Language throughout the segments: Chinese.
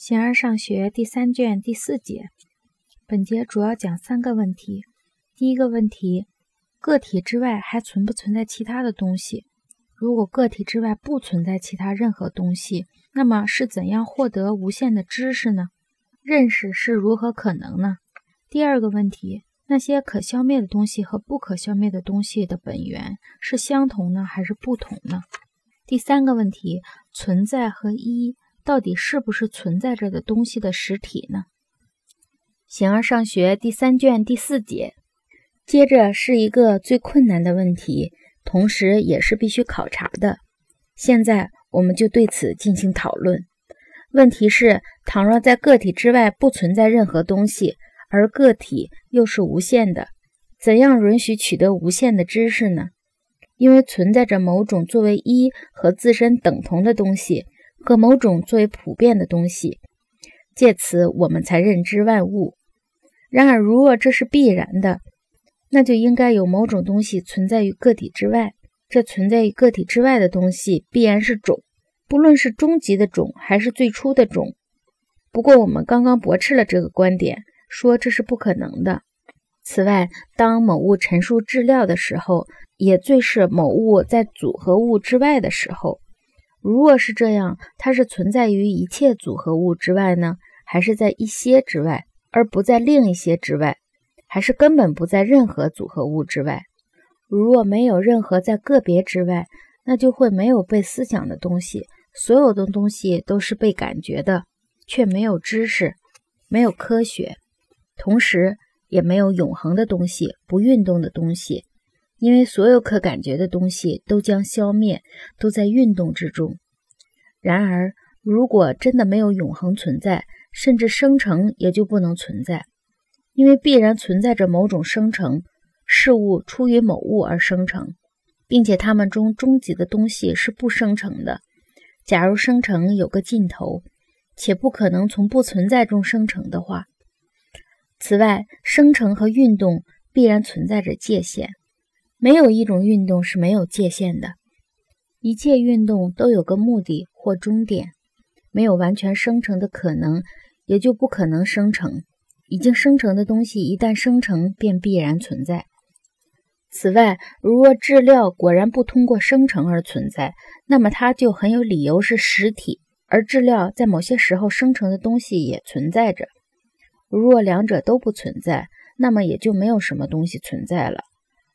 形而上学第三卷第四节，本节主要讲三个问题。第一个问题，个体之外还存不存在其他的东西？如果个体之外不存在其他任何东西，那么是怎样获得无限的知识呢？认识是如何可能呢？第二个问题，那些可消灭的东西和不可消灭的东西的本源是相同呢，还是不同呢？第三个问题，存在和一。到底是不是存在着的东西的实体呢？形而上学第三卷第四节，接着是一个最困难的问题，同时也是必须考察的。现在我们就对此进行讨论。问题是：倘若在个体之外不存在任何东西，而个体又是无限的，怎样允许取得无限的知识呢？因为存在着某种作为一和自身等同的东西。和某种作为普遍的东西，借此我们才认知万物。然而，如若这是必然的，那就应该有某种东西存在于个体之外。这存在于个体之外的东西必然是种，不论是终极的种还是最初的种。不过，我们刚刚驳斥了这个观点，说这是不可能的。此外，当某物陈述质料的时候，也最是某物在组合物之外的时候。如果是这样，它是存在于一切组合物之外呢，还是在一些之外，而不在另一些之外，还是根本不在任何组合物之外？如若没有任何在个别之外，那就会没有被思想的东西，所有的东西都是被感觉的，却没有知识，没有科学，同时也没有永恒的东西，不运动的东西。因为所有可感觉的东西都将消灭，都在运动之中。然而，如果真的没有永恒存在，甚至生成也就不能存在，因为必然存在着某种生成事物出于某物而生成，并且它们中终极的东西是不生成的。假如生成有个尽头，且不可能从不存在中生成的话，此外，生成和运动必然存在着界限。没有一种运动是没有界限的，一切运动都有个目的或终点。没有完全生成的可能，也就不可能生成。已经生成的东西一旦生成，便必然存在。此外，如若质料果然不通过生成而存在，那么它就很有理由是实体，而质料在某些时候生成的东西也存在着。如若两者都不存在，那么也就没有什么东西存在了。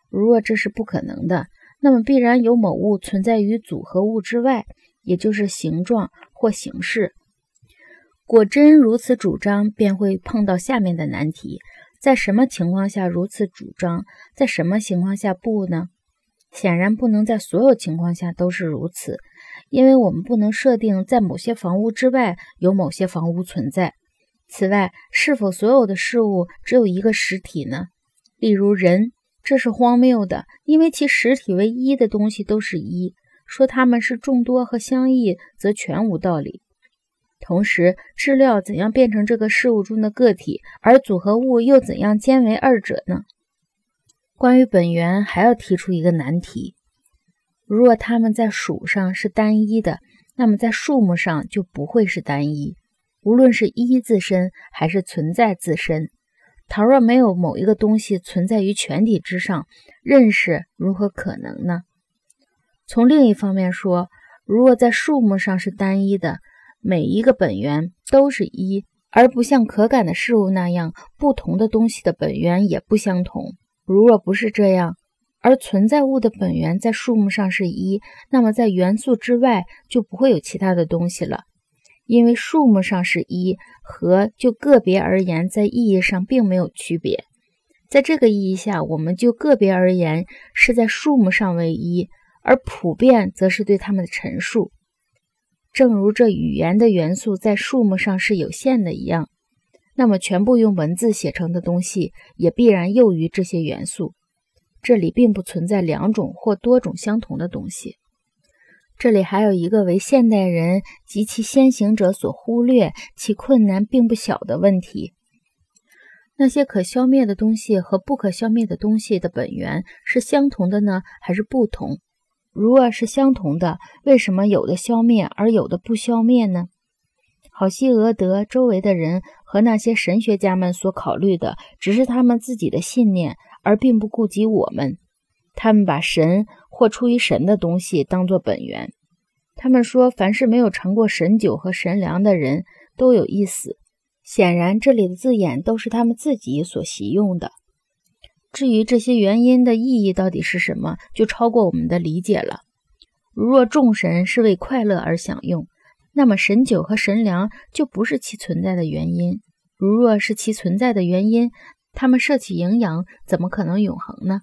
如若这是不可能的，那么必然有某物存在于组合物之外，也就是形状或形式。果真如此主张，便会碰到下面的难题：在什么情况下如此主张，在什么情况下不呢？显然不能在所有情况下都是如此，因为我们不能设定在某些房屋之外有某些房屋存在。此外，是否所有的事物只有一个实体呢？例如人。这是荒谬的，因为其实体为一的东西都是一，说它们是众多和相异，则全无道理。同时，质料怎样变成这个事物中的个体，而组合物又怎样兼为二者呢？关于本源，还要提出一个难题：如果它们在数上是单一的，那么在数目上就不会是单一，无论是一自身还是存在自身。倘若没有某一个东西存在于全体之上，认识如何可能呢？从另一方面说，如果在数目上是单一的，每一个本源都是一，而不像可感的事物那样，不同的东西的本源也不相同。如若不是这样，而存在物的本源在数目上是一，那么在元素之外就不会有其他的东西了。因为数目上是一，和就个别而言，在意义上并没有区别。在这个意义下，我们就个别而言是在数目上为一，而普遍则是对它们的陈述。正如这语言的元素在数目上是有限的一样，那么全部用文字写成的东西也必然囿于这些元素。这里并不存在两种或多种相同的东西。这里还有一个为现代人及其先行者所忽略、其困难并不小的问题：那些可消灭的东西和不可消灭的东西的本源是相同的呢，还是不同？如果是相同的，为什么有的消灭而有的不消灭呢？好西俄德周围的人和那些神学家们所考虑的，只是他们自己的信念，而并不顾及我们。他们把神或出于神的东西当作本源。他们说，凡是没有尝过神酒和神粮的人都有一死。显然，这里的字眼都是他们自己所习用的。至于这些原因的意义到底是什么，就超过我们的理解了。如若众神是为快乐而享用，那么神酒和神粮就不是其存在的原因。如若是其存在的原因，他们摄取营养，怎么可能永恒呢？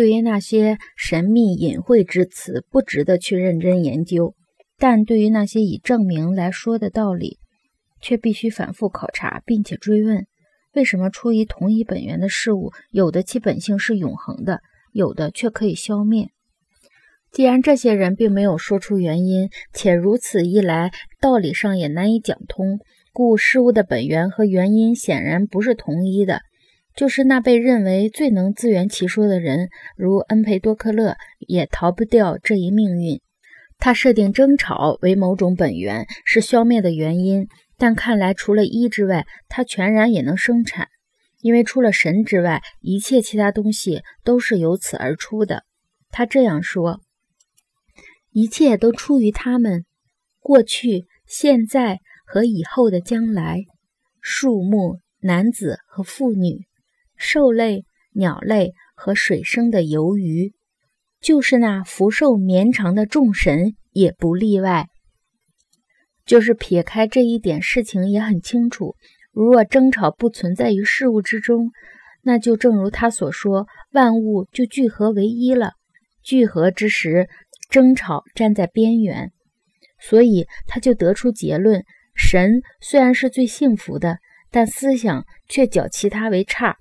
对于那些神秘隐晦之词，不值得去认真研究；但对于那些以证明来说的道理，却必须反复考察，并且追问：为什么出于同一本源的事物，有的其本性是永恒的，有的却可以消灭？既然这些人并没有说出原因，且如此一来，道理上也难以讲通，故事物的本源和原因显然不是同一的。就是那被认为最能自圆其说的人，如恩培多克勒，也逃不掉这一命运。他设定争吵为某种本源，是消灭的原因。但看来，除了一之外，他全然也能生产，因为除了神之外，一切其他东西都是由此而出的。他这样说：一切都出于他们，过去、现在和以后的将来，树木、男子和妇女。兽类、鸟类和水生的游鱼，就是那福寿绵长的众神也不例外。就是撇开这一点，事情也很清楚。如若争吵不存在于事物之中，那就正如他所说，万物就聚合为一了。聚合之时，争吵站在边缘，所以他就得出结论：神虽然是最幸福的，但思想却较其他为差。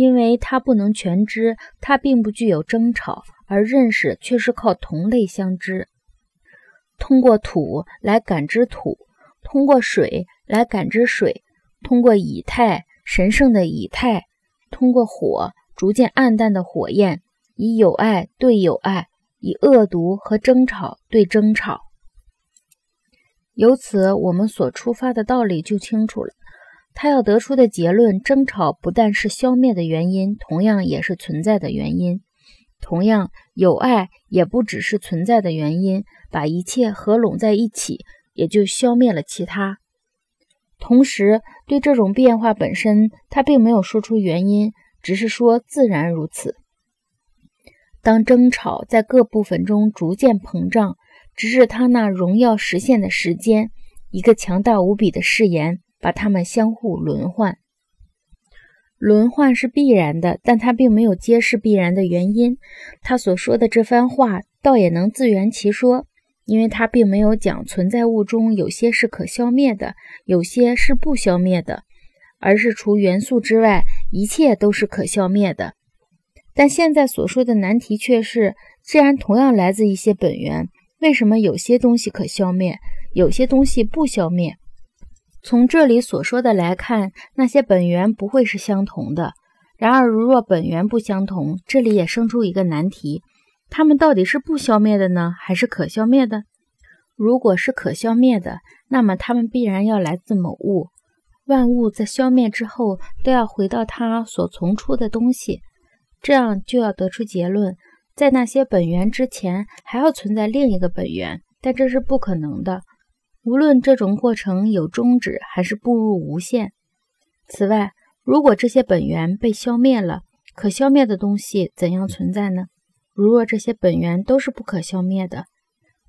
因为他不能全知，他并不具有争吵，而认识却是靠同类相知。通过土来感知土，通过水来感知水，通过以太神圣的以太，通过火逐渐暗淡的火焰，以友爱对友爱，以恶毒和争吵对争吵。由此，我们所出发的道理就清楚了。他要得出的结论：争吵不但是消灭的原因，同样也是存在的原因；同样，友爱也不只是存在的原因。把一切合拢在一起，也就消灭了其他。同时，对这种变化本身，他并没有说出原因，只是说自然如此。当争吵在各部分中逐渐膨胀，直至他那荣耀实现的时间，一个强大无比的誓言。把它们相互轮换，轮换是必然的，但他并没有揭示必然的原因。他所说的这番话倒也能自圆其说，因为他并没有讲存在物中有些是可消灭的，有些是不消灭的，而是除元素之外，一切都是可消灭的。但现在所说的难题却是：既然同样来自一些本源，为什么有些东西可消灭，有些东西不消灭？从这里所说的来看，那些本源不会是相同的。然而，如若本源不相同，这里也生出一个难题：它们到底是不消灭的呢，还是可消灭的？如果是可消灭的，那么它们必然要来自某物。万物在消灭之后，都要回到它所从出的东西，这样就要得出结论：在那些本源之前，还要存在另一个本源。但这是不可能的。无论这种过程有终止还是步入无限。此外，如果这些本源被消灭了，可消灭的东西怎样存在呢？如若这些本源都是不可消灭的，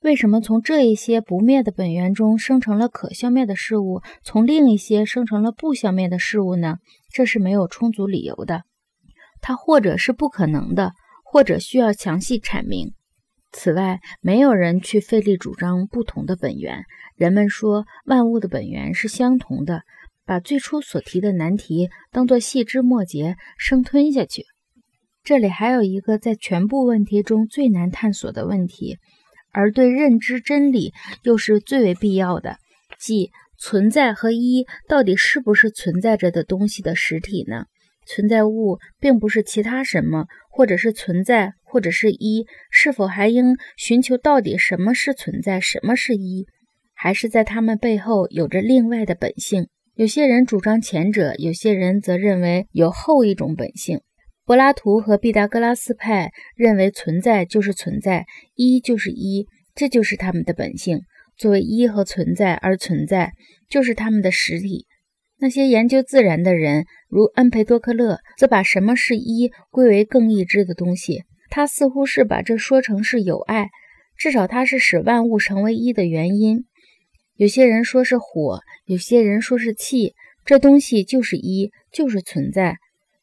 为什么从这一些不灭的本源中生成了可消灭的事物，从另一些生成了不消灭的事物呢？这是没有充足理由的。它或者是不可能的，或者需要详细阐明。此外，没有人去费力主张不同的本源。人们说万物的本源是相同的，把最初所提的难题当作细枝末节生吞下去。这里还有一个在全部问题中最难探索的问题，而对认知真理又是最为必要的，即存在和一到底是不是存在着的东西的实体呢？存在物并不是其他什么，或者是存在，或者是一，是否还应寻求到底什么是存在，什么是一？还是在它们背后有着另外的本性？有些人主张前者，有些人则认为有后一种本性。柏拉图和毕达哥拉斯派认为存在就是存在，一就是一，这就是他们的本性。作为一和存在而存在，就是他们的实体。那些研究自然的人，如恩培多克勒，则把什么是一归为更易知的东西。他似乎是把这说成是有爱，至少它是使万物成为一的原因。有些人说是火，有些人说是气，这东西就是一，就是存在，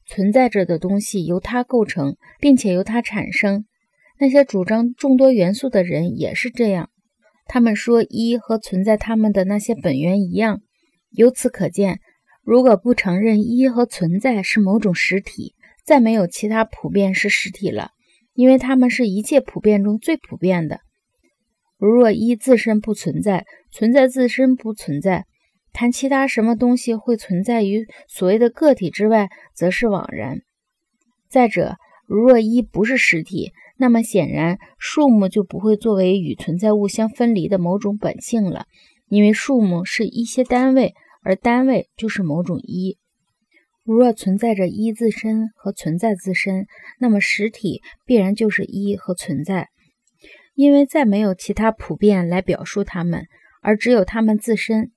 存在着的东西由它构成，并且由它产生。那些主张众多元素的人也是这样，他们说一和存在他们的那些本源一样。由此可见，如果不承认一和存在是某种实体，再没有其他普遍是实体了。因为它们是一切普遍中最普遍的。如若一自身不存在，存在自身不存在，谈其他什么东西会存在于所谓的个体之外，则是枉然。再者，如若一不是实体，那么显然数目就不会作为与存在物相分离的某种本性了，因为数目是一些单位，而单位就是某种一。如若存在着一自身和存在自身，那么实体必然就是一和存在，因为再没有其他普遍来表述它们，而只有它们自身。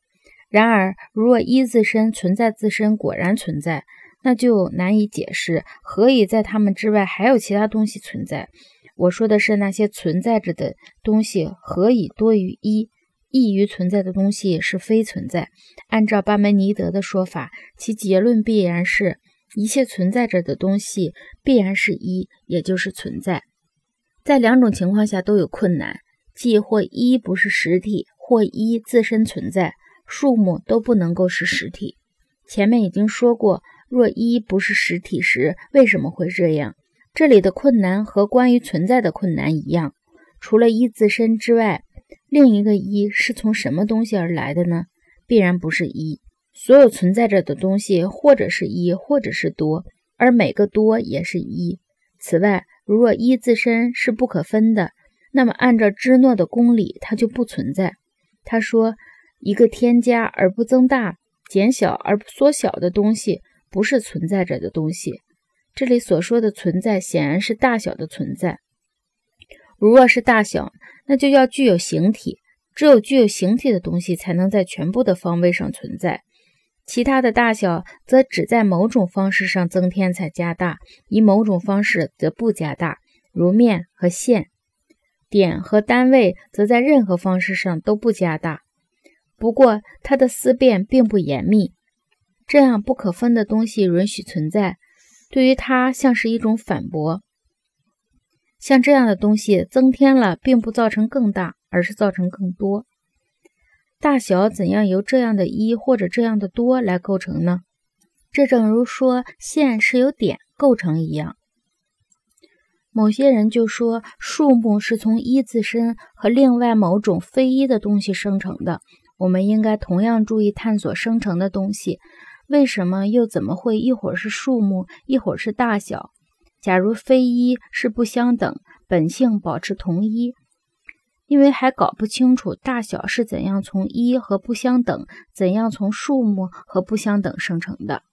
然而，如若一自身存在自身果然存在，那就难以解释何以在它们之外还有其他东西存在。我说的是那些存在着的东西何以多于一？异于存在的东西是非存在。按照巴门尼德的说法，其结论必然是一切存在着的东西必然是一，也就是存在。在两种情况下都有困难，即或一不是实体，或一自身存在，数目都不能够是实体。前面已经说过，若一不是实体时，为什么会这样？这里的困难和关于存在的困难一样，除了一自身之外。另一个一是从什么东西而来的呢？必然不是一。所有存在着的东西，或者是一，或者是多，而每个多也是一。此外，如若一自身是不可分的，那么按照芝诺的公理，它就不存在。他说，一个添加而不增大、减小而不缩小的东西，不是存在着的东西。这里所说的存在，显然是大小的存在。如若是大小，那就要具有形体。只有具有形体的东西，才能在全部的方位上存在。其他的大小，则只在某种方式上增添才加大，以某种方式则不加大，如面和线。点和单位，则在任何方式上都不加大。不过，它的思辨并不严密。这样不可分的东西允许存在，对于它像是一种反驳。像这样的东西增添了，并不造成更大，而是造成更多。大小怎样由这样的一或者这样的多来构成呢？这正如说线是由点构成一样。某些人就说数目是从一自身和另外某种非一的东西生成的。我们应该同样注意探索生成的东西。为什么又怎么会一会儿是数目，一会儿是大小？假如非一是不相等，本性保持同一，因为还搞不清楚大小是怎样从一和不相等，怎样从数目和不相等生成的。